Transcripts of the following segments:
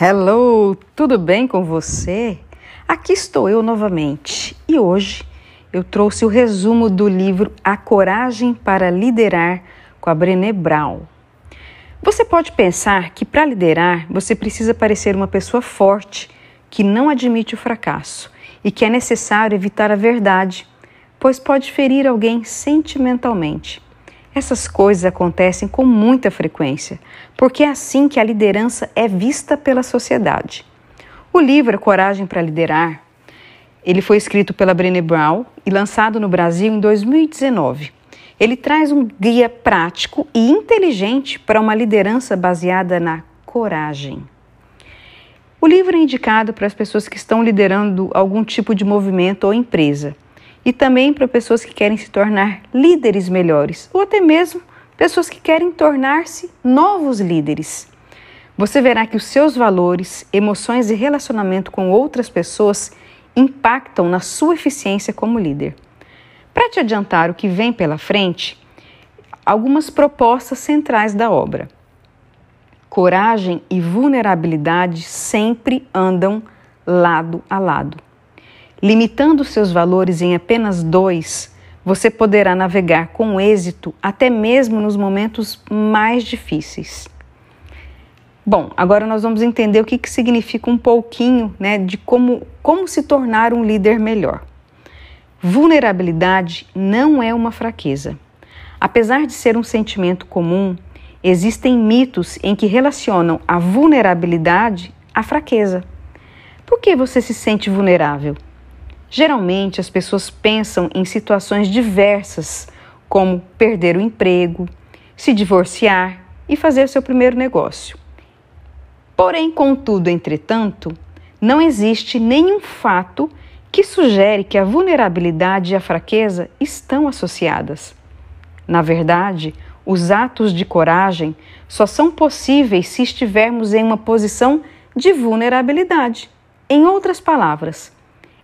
Hello, tudo bem com você? Aqui estou eu novamente e hoje eu trouxe o resumo do livro A Coragem para Liderar com a Brené Brown. Você pode pensar que para liderar você precisa parecer uma pessoa forte, que não admite o fracasso e que é necessário evitar a verdade, pois pode ferir alguém sentimentalmente. Essas coisas acontecem com muita frequência, porque é assim que a liderança é vista pela sociedade. O livro Coragem para Liderar, ele foi escrito pela Brené Brown e lançado no Brasil em 2019. Ele traz um guia prático e inteligente para uma liderança baseada na coragem. O livro é indicado para as pessoas que estão liderando algum tipo de movimento ou empresa e também para pessoas que querem se tornar líderes melhores ou até mesmo pessoas que querem tornar-se novos líderes. Você verá que os seus valores, emoções e relacionamento com outras pessoas impactam na sua eficiência como líder. Para te adiantar o que vem pela frente, algumas propostas centrais da obra. Coragem e vulnerabilidade sempre andam lado a lado. Limitando seus valores em apenas dois, você poderá navegar com êxito até mesmo nos momentos mais difíceis. Bom, agora nós vamos entender o que, que significa um pouquinho né, de como, como se tornar um líder melhor. Vulnerabilidade não é uma fraqueza. Apesar de ser um sentimento comum, Existem mitos em que relacionam a vulnerabilidade à fraqueza. Por que você se sente vulnerável? Geralmente as pessoas pensam em situações diversas, como perder o emprego, se divorciar e fazer seu primeiro negócio. Porém, contudo, entretanto, não existe nenhum fato que sugere que a vulnerabilidade e a fraqueza estão associadas. Na verdade, os atos de coragem só são possíveis se estivermos em uma posição de vulnerabilidade. Em outras palavras,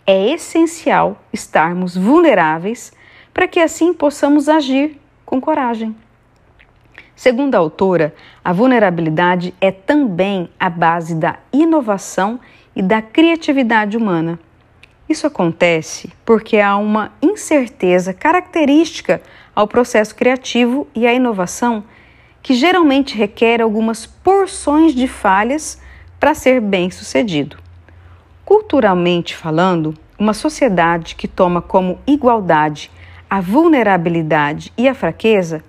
é essencial estarmos vulneráveis para que assim possamos agir com coragem. Segundo a autora, a vulnerabilidade é também a base da inovação e da criatividade humana. Isso acontece porque há uma incerteza característica ao processo criativo e à inovação que geralmente requer algumas porções de falhas para ser bem sucedido. Culturalmente falando, uma sociedade que toma como igualdade a vulnerabilidade e a fraqueza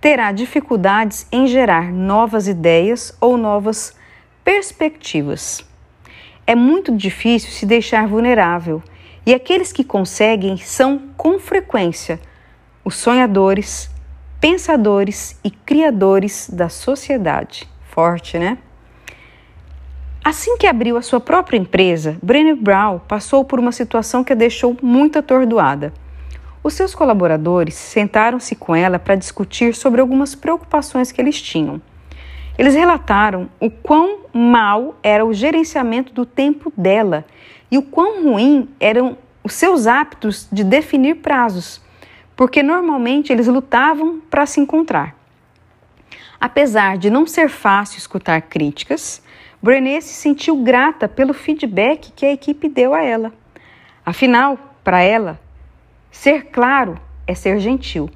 terá dificuldades em gerar novas ideias ou novas perspectivas é muito difícil se deixar vulnerável e aqueles que conseguem são, com frequência, os sonhadores, pensadores e criadores da sociedade. Forte, né? Assim que abriu a sua própria empresa, Brené Brown passou por uma situação que a deixou muito atordoada. Os seus colaboradores sentaram-se com ela para discutir sobre algumas preocupações que eles tinham. Eles relataram o quão mal era o gerenciamento do tempo dela e o quão ruim eram os seus hábitos de definir prazos, porque normalmente eles lutavam para se encontrar. Apesar de não ser fácil escutar críticas, Brené se sentiu grata pelo feedback que a equipe deu a ela. Afinal, para ela, ser claro é ser gentil.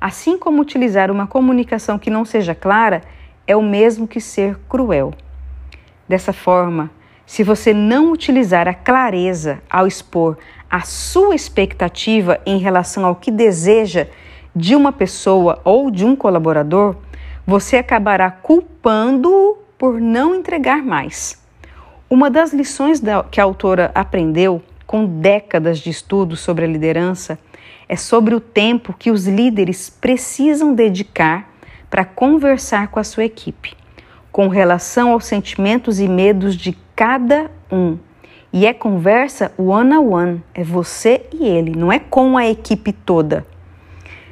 Assim como utilizar uma comunicação que não seja clara é o mesmo que ser cruel. Dessa forma, se você não utilizar a clareza ao expor a sua expectativa em relação ao que deseja de uma pessoa ou de um colaborador, você acabará culpando-o por não entregar mais. Uma das lições que a autora aprendeu com décadas de estudo sobre a liderança é sobre o tempo que os líderes precisam dedicar para conversar com a sua equipe, com relação aos sentimentos e medos de cada um. E é conversa one on one, é você e ele, não é com a equipe toda.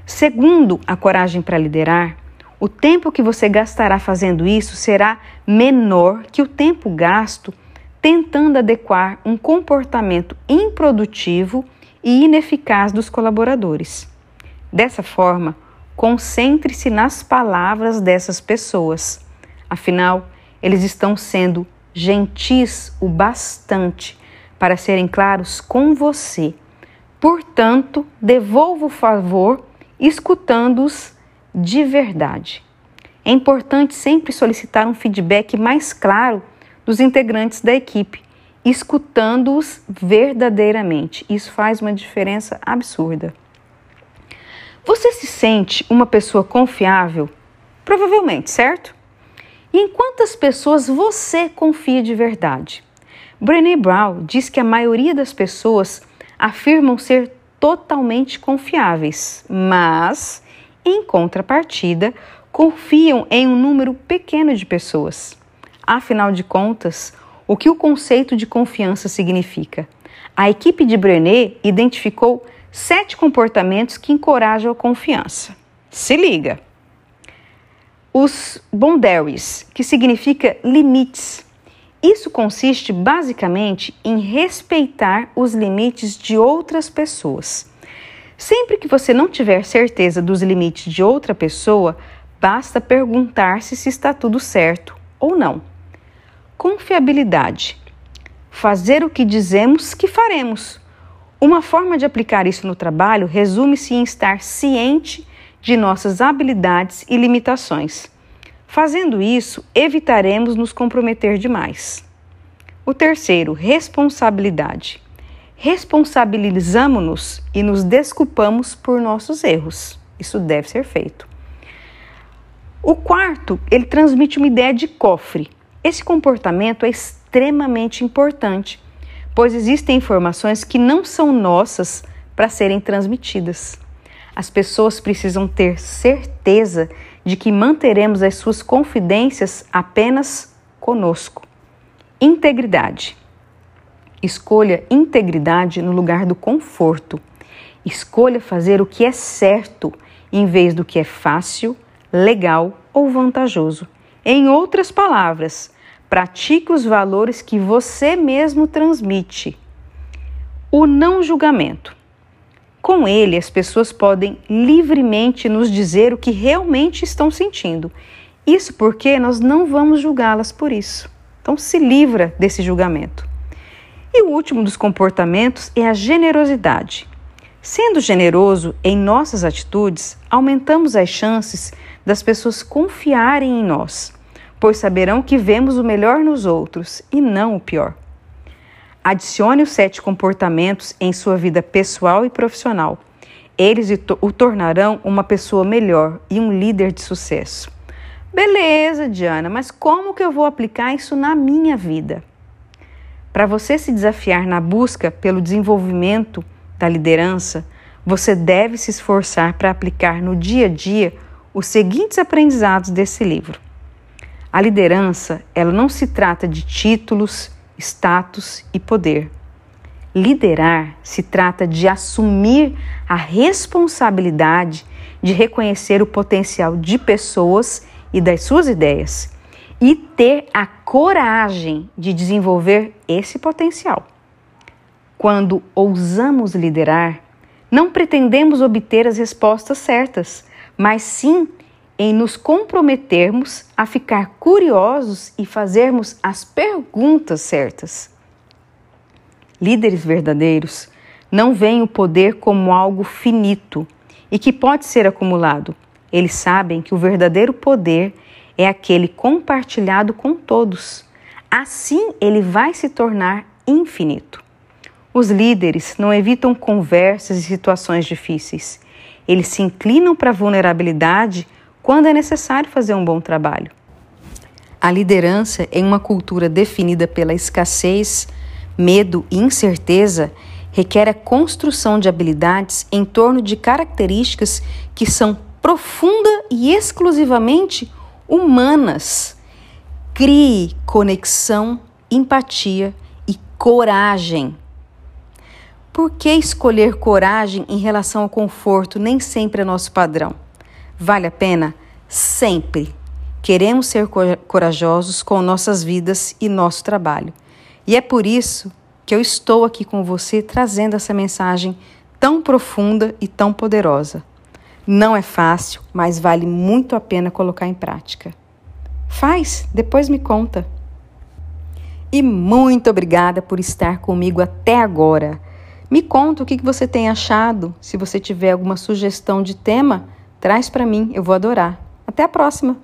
Segundo a coragem para liderar, o tempo que você gastará fazendo isso será menor que o tempo gasto tentando adequar um comportamento improdutivo e ineficaz dos colaboradores. Dessa forma, Concentre-se nas palavras dessas pessoas. Afinal, eles estão sendo gentis o bastante para serem claros com você. Portanto, devolva o favor escutando-os de verdade. É importante sempre solicitar um feedback mais claro dos integrantes da equipe, escutando-os verdadeiramente. Isso faz uma diferença absurda. Você se sente uma pessoa confiável? Provavelmente, certo? E em quantas pessoas você confia de verdade? Brené Brown diz que a maioria das pessoas afirmam ser totalmente confiáveis, mas, em contrapartida, confiam em um número pequeno de pessoas. Afinal de contas, o que o conceito de confiança significa? A equipe de Brené identificou sete comportamentos que encorajam a confiança. Se liga! Os boundaries, que significa limites. Isso consiste basicamente em respeitar os limites de outras pessoas. Sempre que você não tiver certeza dos limites de outra pessoa, basta perguntar-se se está tudo certo ou não. Confiabilidade. Fazer o que dizemos que faremos uma forma de aplicar isso no trabalho resume-se em estar ciente de nossas habilidades e limitações. Fazendo isso, evitaremos nos comprometer demais. O terceiro, responsabilidade. Responsabilizamos-nos e nos desculpamos por nossos erros. Isso deve ser feito. O quarto, ele transmite uma ideia de cofre. Esse comportamento é extremamente importante pois existem informações que não são nossas para serem transmitidas. As pessoas precisam ter certeza de que manteremos as suas confidências apenas conosco. Integridade. Escolha integridade no lugar do conforto. Escolha fazer o que é certo em vez do que é fácil, legal ou vantajoso. Em outras palavras, Pratique os valores que você mesmo transmite. O não julgamento. Com ele, as pessoas podem livremente nos dizer o que realmente estão sentindo. Isso porque nós não vamos julgá-las por isso. Então, se livra desse julgamento. E o último dos comportamentos é a generosidade. Sendo generoso em nossas atitudes, aumentamos as chances das pessoas confiarem em nós pois saberão que vemos o melhor nos outros e não o pior. Adicione os sete comportamentos em sua vida pessoal e profissional. Eles o tornarão uma pessoa melhor e um líder de sucesso. Beleza, Diana, mas como que eu vou aplicar isso na minha vida? Para você se desafiar na busca pelo desenvolvimento da liderança, você deve se esforçar para aplicar no dia a dia os seguintes aprendizados desse livro. A liderança, ela não se trata de títulos, status e poder. Liderar se trata de assumir a responsabilidade de reconhecer o potencial de pessoas e das suas ideias e ter a coragem de desenvolver esse potencial. Quando ousamos liderar, não pretendemos obter as respostas certas, mas sim em nos comprometermos a ficar curiosos e fazermos as perguntas certas. Líderes verdadeiros não veem o poder como algo finito e que pode ser acumulado. Eles sabem que o verdadeiro poder é aquele compartilhado com todos. Assim, ele vai se tornar infinito. Os líderes não evitam conversas e situações difíceis. Eles se inclinam para a vulnerabilidade quando é necessário fazer um bom trabalho. A liderança em uma cultura definida pela escassez, medo e incerteza requer a construção de habilidades em torno de características que são profunda e exclusivamente humanas. Crie conexão, empatia e coragem. Por que escolher coragem em relação ao conforto nem sempre é nosso padrão? Vale a pena? Sempre. Queremos ser corajosos com nossas vidas e nosso trabalho. E é por isso que eu estou aqui com você trazendo essa mensagem tão profunda e tão poderosa. Não é fácil, mas vale muito a pena colocar em prática. Faz, depois me conta. e muito obrigada por estar comigo até agora. Me conta o que você tem achado. Se você tiver alguma sugestão de tema, traz para mim, eu vou adorar. Até a próxima!